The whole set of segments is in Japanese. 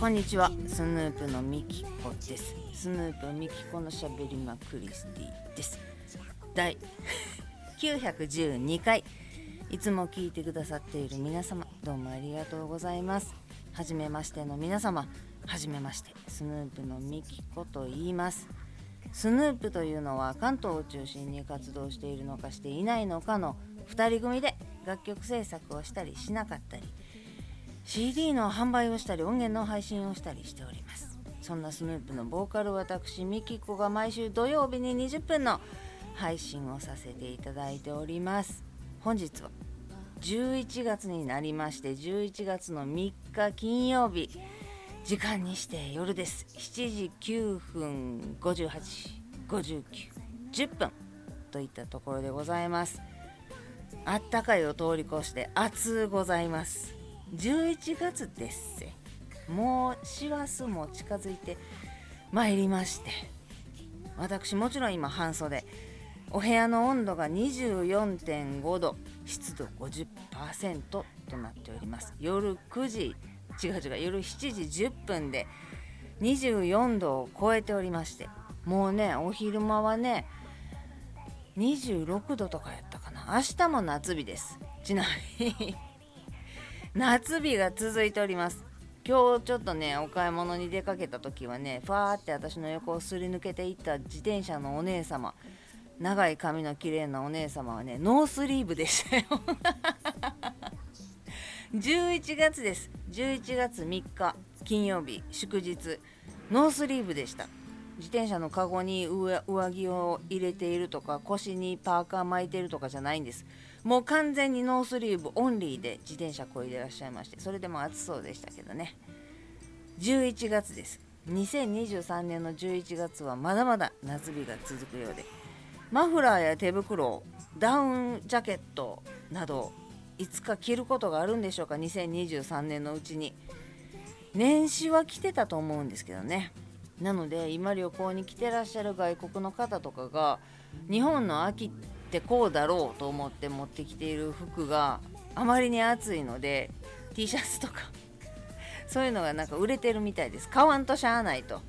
こんにちは。スヌープのミキコです。スヌープミキコのしゃべりまクリスティです第 912回。いつも聞いてくださっている皆様どうもありがとうございます。はじめましての皆様はじめましてスヌープのミキコと言います。スヌープというのは関東を中心に活動しているのかしていないのかの2人組で楽曲制作をしたりしなかったり CD の販売をしたり音源の配信をしたりしております。そんなスヌープのボーカル私ミキコが毎週土曜日に20分の配信をさせていただいております。本日は11月になりまして11月の3日金曜日。時間にして夜です。7時9分585910分といったところでございます。あったかいを通り越して暑うございます。11月ですせもう師走も近づいてまいりまして。私もちろん今半袖。お部屋の温度が24.5度。湿度50%となっております。夜9時違う違う夜7時10分で。24度を超えておりまして。もうねお昼間はね26度とかやったかな。明日も夏日です。ちなみに夏日が続いております。今日ちょっとねお買い物に出かけた時はねファーって私の横をすり抜けていった自転車のお姉様長い髪の綺麗なお姉様はねノースリーブでしたよ。11月です。11月3日金曜日祝日ノースリーブでした。自転車のカゴに上着を入れているとか腰にパーカー巻いてるとかじゃないんです。もう完全にノースリーブオンリーで自転車こいでらっしゃいましてそれでも暑そうでしたけどね。11月です。2023年の11月はまだまだ夏日が続くようでマフラーや手袋ダウンジャケットなどいつか着ることがあるんでしょうか2023年のうちに。年始は着てたと思うんですけどね。なので今旅行に来てらっしゃる外国の方とかが日本の秋ってこうだろうと思って持ってきている服があまりに暑いので T シャツとか そういうのがなんか売れてるみたいです。買わんとしゃあないと。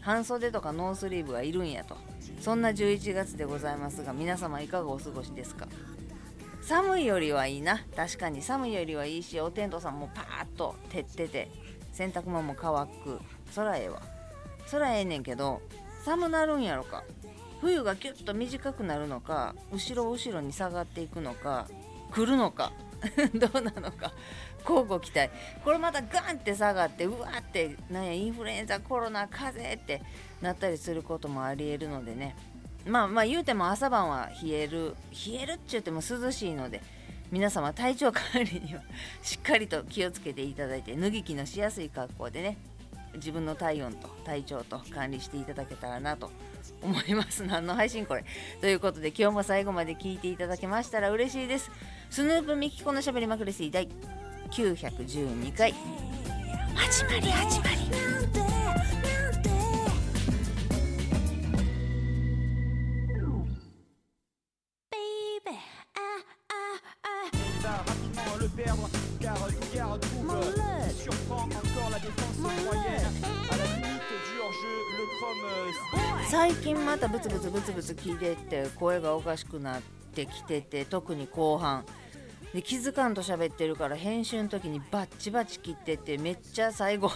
半袖とかノースリーブがいるんやと。そんな11月でございますが皆様いかがお過ごしですか？寒いよりはいいな。確かに。寒いよりはいいしおテントさんもパーッと照ってて洗濯物も乾く。そらええわ。そらええねんけど寒なるんやろか。冬がキュッと短くなるのか後ろ後ろに下がっていくのか来るのか どうなのか交互期待。これまたガンって下がってうわってなんやインフルエンザコロナ風邪ってなったりすることもありえるのでね。まあまあ言うても朝晩は冷える冷えるっちゅうても涼しいので皆様体調管理には しっかりと気をつけていただいて脱ぎ着のしやすい格好でね自分の体温と体調と管理していただけたらなと思います。何の配信これ。ということで今日も最後まで聞いていただけましたら嬉しいです。スヌープミキコのしゃべりまくりす第912回。始まり始まり。またブツブツブツブツ聞いてって声がおかしくなってきてて特に後半で気づかんと喋ってるから編集の時にバッチバチ切っててめっちゃ最後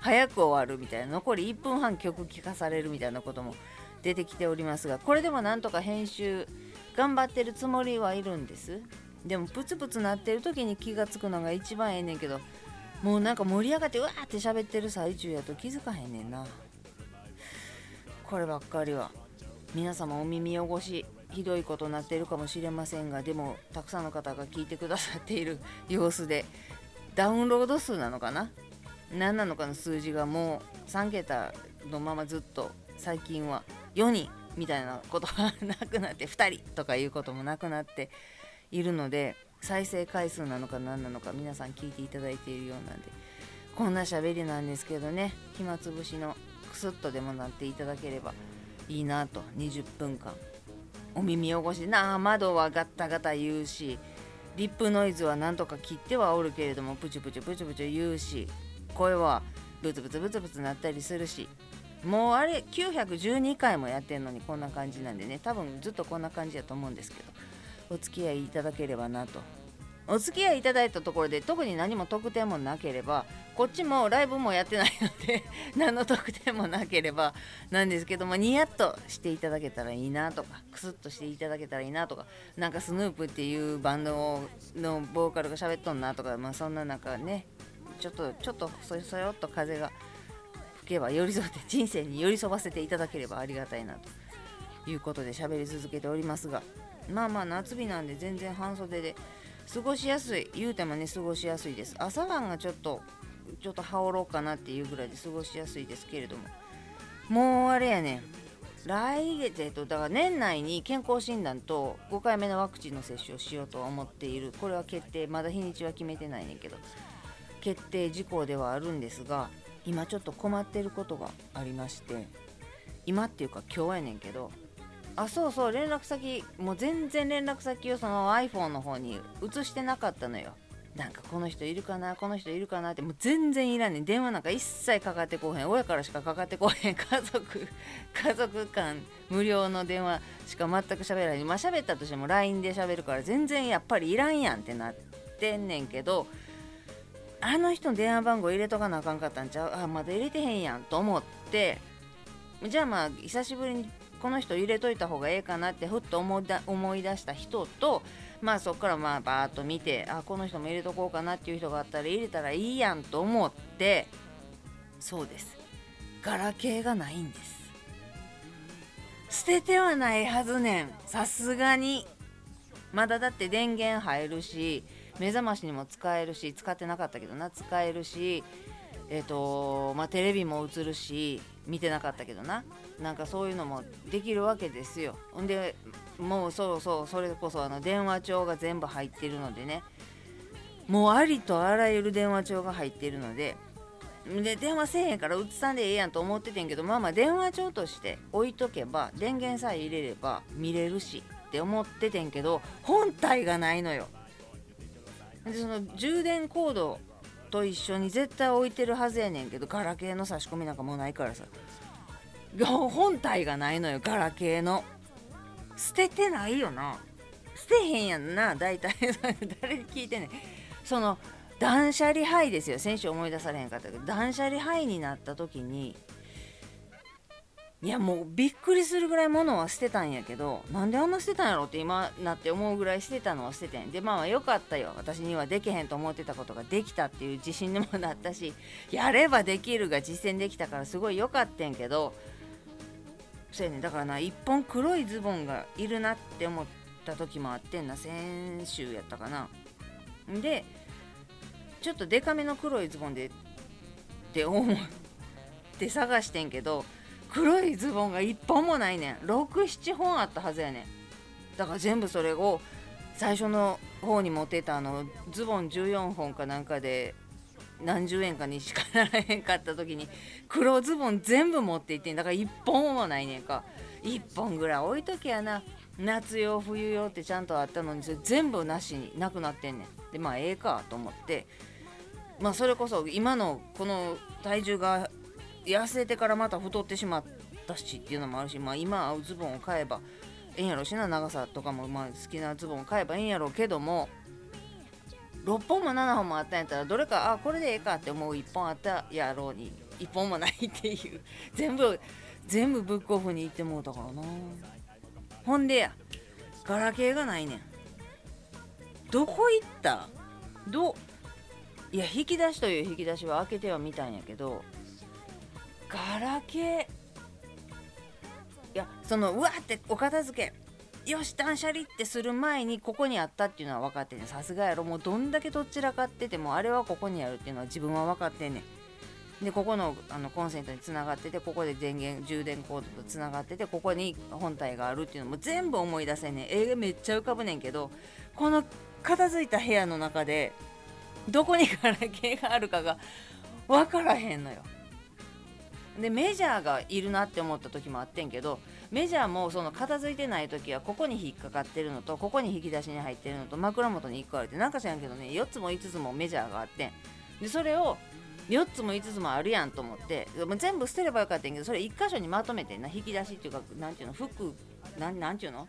早く終わるみたいな残り1分半曲聴かされるみたいなことも出てきておりますがこれでもなんとか編集頑張ってるつもりはいるんです。でもプツプツなってる時に気が付くのが一番ええねんけどもうなんか盛り上がってうわーって喋ってる最中やと気づかへんねんな。こればっかりは。皆様お耳汚しひどいことになっているかもしれませんがでもたくさんの方が聞いてくださっている 様子でダウンロード数なのかな？何なのかの数字がもう3桁のままずっと最近は4人みたいなことがなくなって2人とかいうこともなくなっているので再生回数なのか何なのか皆さん聞いていただいているようなんでこんな喋りなんですけどね。暇つぶしのクスッとでもなっていただければいいなと。20分間。お耳汚し。なあ窓はガッタガタ言うし。リップノイズはなんとか切ってはおるけれどもプチプチプチプチ言うし。声はブツブツブツブツなったりするし。もうあれ912回もやってんのにこんな感じなんでね。多分ずっとこんな感じやと思うんですけど。お付き合いいただければなと。お付き合いいただいたところで特に何も特典もなければこっちもライブもやってないので 何の特典もなければなんですけどもニヤッとしていただけたらいいなとかクスッとしていただけたらいいなとかなんかスヌープっていうバンドのボーカルが喋っとんなとかまあそんな中ねちょっとちょっとそよそよっと風が吹けば寄り添って人生に寄り添わせていただければありがたいなということで喋り続けておりますがまあまあ夏日なんで全然半袖で過ごしやすい言うてもね過ごしやすいです。朝晩がちょっとちょっと羽織ろうかなっていうぐらいで過ごしやすいですけれども。もうあれやね来月、えっと、だから年内に健康診断と5回目のワクチンの接種をしようとは思っている。これは決定まだ日にちは決めてないねんけど。決定事項ではあるんですが今ちょっと困ってることがありまして。今っていうか今日やねんけどあそうそう連絡先もう全然連絡先をその iPhone の方に移してなかったのよ。なんかこの人いるかなこの人いるかなってもう全然いらんねん。電話なんか一切かかってこへん。親からしかかかってこへん。家族 家族間無料の電話しか全く喋らないまあ喋ったとしても LINE で喋るから全然やっぱりいらんやんってなってんねんけどあの人の電話番号入れとかなあかんかったんちゃう？あまだ入れてへんやんと思って。じゃあまあ久しぶりにこの人入れといた方がええかなってふっと思いだ思い出した人とまあそこからまあバーッと見てあこの人も入れとこうかなっていう人があったら入れたらいいやんと思ってそうです。ガラケーがないんです。捨ててはないはずねん。さすがに。まだだって電源入るし目覚ましにも使えるし使ってなかったけどな使えるしえっ、ー、とまあテレビも映るし見てなかったけどな。なんかそういうのもできるわけですよ。んでもうそうそうそれこそあの電話帳が全部入ってるのでね。もうありとあらゆる電話帳が入ってるので。で電話せえへんから映さんでええやんと思っててんけどまあまあ電話帳として置いとけば電源さえ入れれば見れるしって思っててんけど本体がないのよ。でその充電コードと一緒に絶対置いてるはずやねんけどガラケーの差し込みなんかもうないからさ。本体がないのよガラケーの。捨ててないよな。捨てへんやんな大体。誰に聞いてねその断捨離灰ですよ。先週思い出されへんかったけど断捨離灰になった時にいやもうびっくりするぐらい物は捨てたんやけどなんであんな捨てたんやろって今なって思うぐらい捨てたのは捨ててん。でまあよかったよ。私にはできへんと思ってたことができたっていう自信にもなったし やればできるが実践できたからすごい良かったんけどそうやねだからな1本黒いズボンがいるなって思った時もあってんな。先週やったかな。でちょっとデカめの黒いズボンでって思って探してんけど黒いズボンが1本もないねん。67本あったはずやねん。だから全部それを最初の方に持ってたあのズボン14本かなんかで何十円かにしかならへんかった時に黒ズボン全部持っていってん。だから1本もないねんか。1本ぐらい置いときやな。夏用冬用ってちゃんとあったのにそれ全部なしになくなってんねん。でまあええかと思って。まあそれこそ今のこの体重が痩せてからまた太ってしまったしっていうのもあるしまあ今合うズボンを買えばええんやろしな長さとかもまあ好きなズボンを買えばええんやろうけども6本も7本もあったんやったらどれかあこれでええかって思う1本あったやろうに1本もないっていう 全部全部ブックオフに行ってもうたからな。ほんでやガラケーがないねん。どこ行った？どいや引き出しという引き出しは開けてはみたんやけどガラケー。いやそのうわってお片付け。よし断捨離ってする前にここにあったっていうのは分かってねさすがやろ。もうどんだけどちらかっててもあれはここにあるっていうのは自分は分かってんねん。でここのあのコンセントにつながっててここで電源充電コードとつながっててここに本体があるっていうのも全部思い出せんねん。映画めっちゃ浮かぶねんけどこの片付いた部屋の中でどこにガラケーがあるかが分からへんのよ。でメジャーがいるなって思った時もあってんけどメジャーもその片付いてない時はここに引っかかってるのとここに引き出しに入ってるのと枕元に1個あるってなんか知らんけどね4つも5つもメジャーがあってん。でそれを4つも5つもあるやんと思って全部捨てればよかったんやけどそれ1箇所にまとめてな引き出しっていうかなんていうの服なんなんていうの？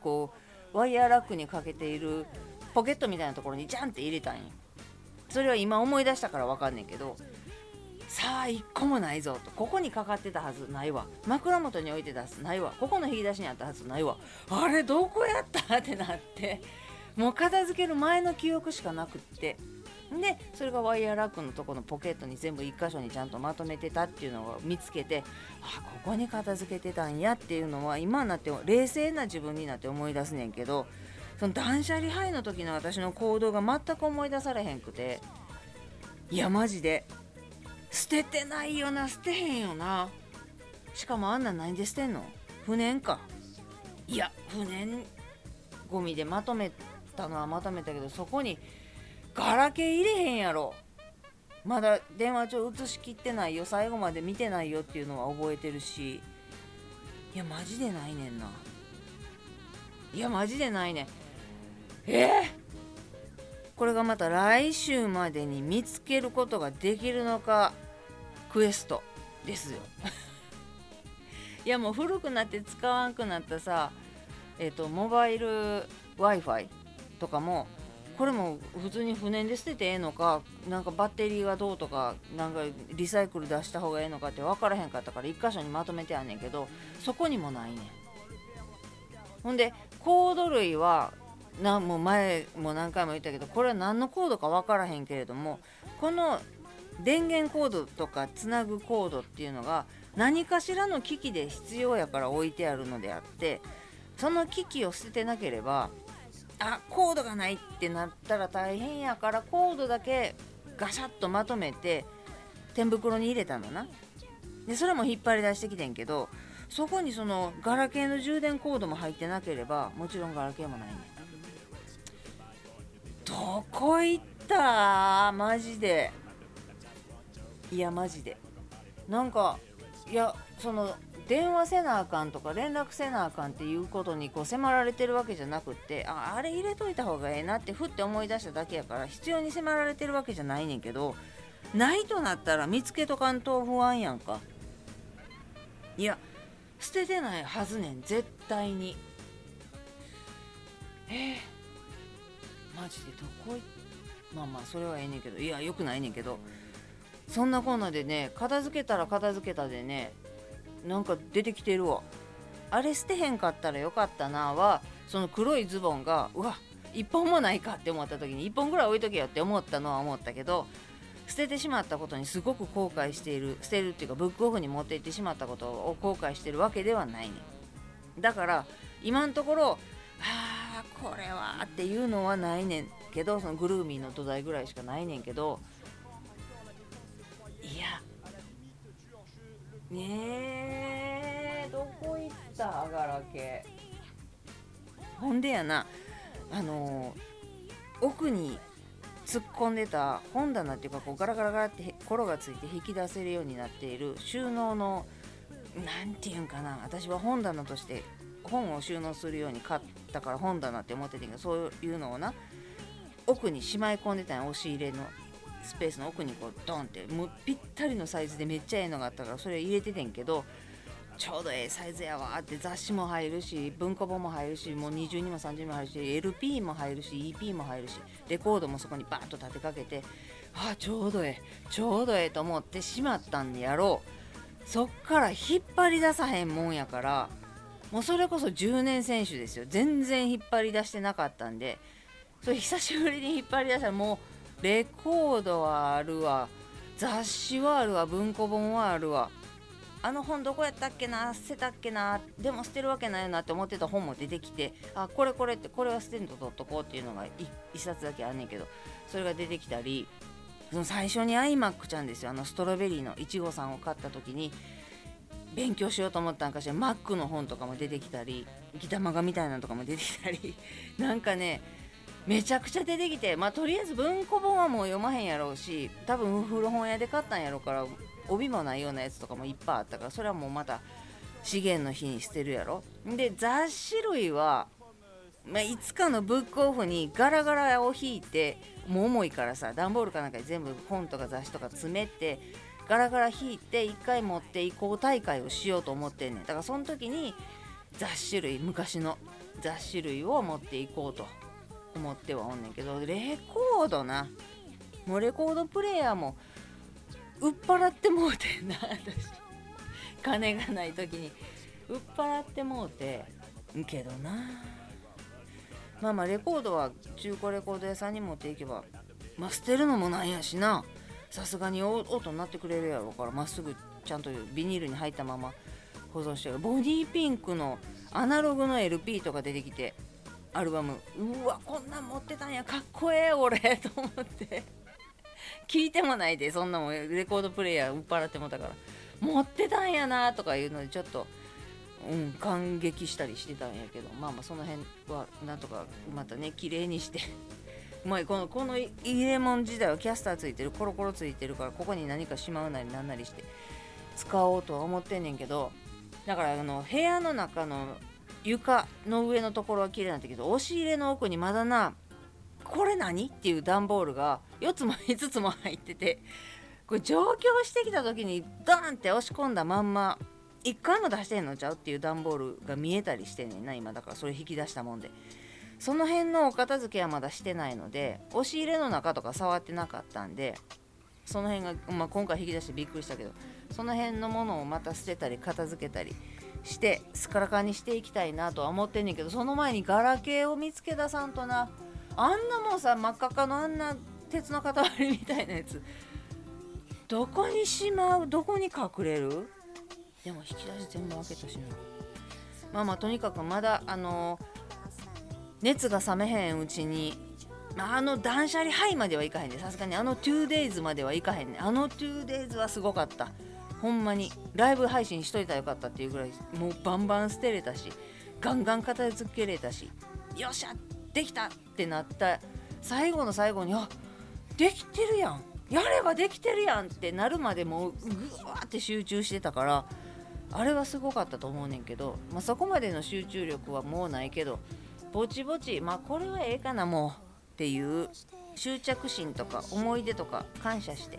こうワイヤーラックにかけているポケットみたいなところにジャンって入れたんや。それは今思い出したから分かんねんけどさあ1個もないぞと。ここにかかってたはずないわ。枕元に置いてたはずないわ。ここの引き出しにあったはずないわ。あれどこやった？ってなって。もう片付ける前の記憶しかなくって。でそれがワイヤーラックのとこのポケットに全部1箇所にちゃんとまとめてたっていうのを見つけてあここに片付けてたんやっていうのは今になって冷静な自分になって思い出すねんけどその断捨離ハイの時の私の行動が全く思い出されへんくて。いやマジで。捨ててないよな捨てへんよな。しかもあんな何で捨てんの？不燃か。いや不燃ゴミでまとめたのはまとめたけどそこにガラケー入れへんやろ。まだ電話帳映しきってないよ。最後まで見てないよっていうのは覚えてるし。いやマジでないねんな。いやマジでないねん。えー、これがまた来週までに見つけることができるのかクエストですよ。いやもう古くなって使わんくなったさえっ、ー、とモバイル w i f i とかもこれも普通に不燃で捨ててええのかなんかバッテリーがどうとかなんかリサイクル出した方がええのかって分からへんかったから1箇所にまとめてあんねんけどそこにもないねん。ほんでコード類はなもう前も何回も言ったけどこれは何のコードか分からへんけれどもこの電源コードとかつなぐコードっていうのが何かしらの機器で必要やから置いてあるのであってその機器を捨ててなければあコードがないってなったら大変やからコードだけガシャッとまとめて天袋に入れたのな。でそれも引っ張り出してきてんけどそこにそのガラケーの充電コードも入ってなければもちろんガラケーもないねどこ行った？マジで。いやマジで。なんかいやその電話せなあかんとか連絡せなあかんっていうことにこう迫られてるわけじゃなくってああれ入れといた方がええなってふって思い出しただけやから必要に迫られてるわけじゃないねんけどないとなったら見つけとかんと不安やんか。いや捨ててないはずねん絶対に。えー、マジでどこ行まあまあそれはええねんけどいやよくないねんけどそんなこんなでね片付けたら片付けたでねなんか出てきてるわ。あれ捨てへんかったらよかったなはその黒いズボンがうわ1本もないかって思った時に1本ぐらい置いとけよって思ったのは思ったけど捨ててしまったことにすごく後悔している捨てるっていうかブックオフに持って行ってしまったことを後悔してるわけではないねだから今のところあこれはっていうのはないねんけどそのグルーミーの土台ぐらいしかないねんけどいやねえどこ行った？ガラケーほんでやなあの、奥に突っ込んでた本棚っていうかこうガラガラガラってコロがついて引き出せるようになっている収納の何て言うんかな私は本棚として本を収納するように買ったから本棚って思ってたけどそういうのをな奥にしまい込んでたん押し入れのスペースの奥にこうドンってもうぴったりのサイズでめっちゃええのがあったからそれ入れててんけどちょうどええサイズやわって雑誌も入るし文庫本も入るしもう20にも30にも入るし LP も入るし EP も入るしレコードもそこにバーンと立てかけてああちょうどええちょうどええと思ってしまったんやろう。そっから引っ張り出さへんもんやからもうそれこそ10年選手ですよ。全然引っ張り出してなかったんで。それ久しぶりに引っ張り出したらもうレコードはあるわ。雑誌はあるわ。文庫本はあるわ。あの本どこやったっけな？捨てたっけな？でも捨てるわけないなって思ってた本も出てきてあこれこれってこれは捨てんと取っとこうっていうのが1冊だけあんねんけどそれが出てきたりその最初に iMac ちゃんですよ。あのストロベリーのいちごさんを買った時に勉強しようと思ったんかしら。Mac の本とかも出てきたりギタマガみたいなのとかも出てきたり。なんかねめちゃくちゃ出てきてまあとりあえず文庫本はもう読まへんやろうし多分古本屋で買ったんやろうから帯もないようなやつとかもいっぱいあったからそれはもうまた資源の日に捨てるやろ。で雑誌類はまあ、いつかのブックオフにガラガラを引いてもう重いからさ段ボールかなんかに全部本とか雑誌とか詰めてガラガラ引いて1回持って移行大会をしようと思ってんねん。だからその時に雑誌類昔の雑誌類を持っていこうと思ってはおんねんけどレコードな。もうレコードプレーヤーも売っ払ってもうてんな 私。金がない時に。売っ払ってもうてんけどな。まあまあレコードは中古レコード屋さんに持っていけばまあ捨てるのもなんやしな。さすがに音になってくれるやろからまっすぐちゃんとビニールに入ったまま保存してる。ボディピンクのアナログの LP とか出てきてアルバム。うわこんなん持ってたんや。かっこええ俺。と思って。聞いてもないでそんなもん。レコードプレーヤー売っ払ってもたから。持ってたんやなとかいうのでちょっとうん感激したりしてたんやけど。まあまあその辺はなんとかまたね綺麗にして。まあこのこの入れ物時代はキャスターついてるコロコロついてるからここに何かしまうなりなんなりして使おうとは思ってんねんけどだからあの部屋の中の床の上のところは綺麗なんだけど押し入れの奥にまだなこれ何っていう段ボールが4つも5つも入っててこれ上京してきた時にドーンって押し込んだまんま1回も出してんのちゃうっていう段ボールが見えたりしてんねんな今。だからそれ引き出したもんで。その辺のお片付けはまだしてないので押し入れの中とか触ってなかったんでその辺が、まあ、今回引き出してびっくりしたけどその辺のものをまた捨てたり片付けたりしてスカラカにしていきたいなとは思ってんねんけどその前にガラケーを見つけ出さんとな。あんなもんさ真っ赤かのあんな鉄の塊みたいなやつ。どこにしまう？どこに隠れる？でも引き出し全部開けたしな。まあまあとにかくまだあの熱が冷めへんうちにまあ、あの断捨離ハイまではいかへんねさすがにあの 2days まではいかへんねあの 2days はすごかった。ほんまにライブ配信しといたらよかったっていうぐらいもうバンバン捨てれたしガンガン片付けれたしよっしゃできたってなった。最後の最後にあできてるやん。やればできてるやんってなるまでもうぐわーって集中してたからあれはすごかったと思うねんけど、まあ、そこまでの集中力はもうないけどぼちぼちまあこれはええかなもうっていう執着心とか思い出とか感謝して。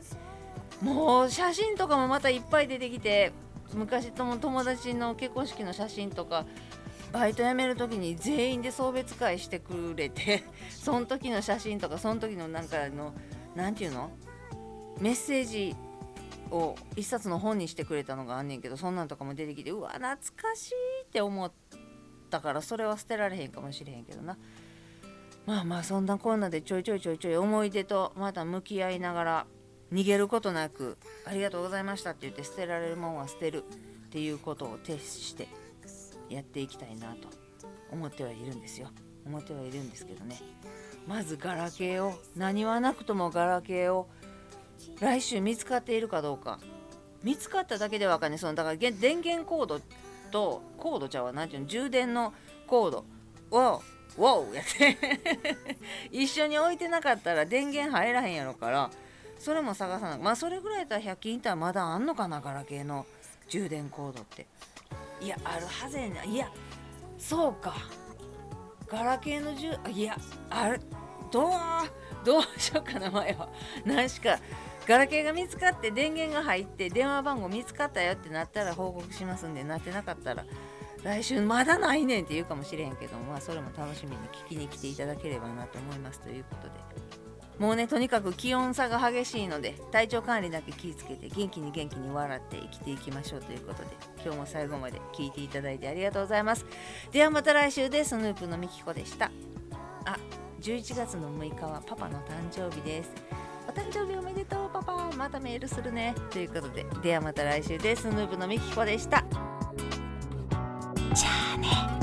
もう写真とかもまたいっぱい出てきて昔とも友達の結婚式の写真とかバイト辞める時に全員で送別会してくれて その時の写真とかその時のなんかの何て言うの？メッセージを一冊の本にしてくれたのがあんねんけどそんなんとかも出てきてうわ懐かしいって思って。たからそれは捨てられへんかもしれへんけどな。まあまあそんなこんなでちょいちょいちょいちょい思い出とまた向き合いながら逃げることなくありがとうございましたって言って捨てられるもんは捨てるっていうことを徹してやっていきたいなと思ってはいるんですよ。思ってはいるんですけどね。まずガラケーを何はなくともガラケーを来週見つかっているかどうか。見つかっただけでわかんない。そのだから電源コードとコードちゃうわ。何ていうの？充電のコード。をワオやって。一緒に置いてなかったら電源入らへんやろからそれも探さな。まあそれぐらいやったら100均行ったらまだあんのかなガラケーの充電コードって。いやあるはずやないやそうか。ガラケーの充いやある。どうどうしようかな前は。何しかガラケーが見つかって電源が入って電話番号見つかったよってなったら報告しますんでなってなかったら来週まだないねんって言うかもしれへんけどまあそれも楽しみに聞きに来ていただければなと思いますということで。もうねとにかく気温差が激しいので体調管理だけ気をつけて元気に元気に笑って生きていきましょうということで今日も最後まで聞いていただいてありがとうございます。ではまた来週です。スヌープのみきこでした。あ11月の6日はパパの誕生日です。お誕生日おめでとうパパ。またメールするね。ということでではまた来週です。スヌーブのみきこでした。じゃあね。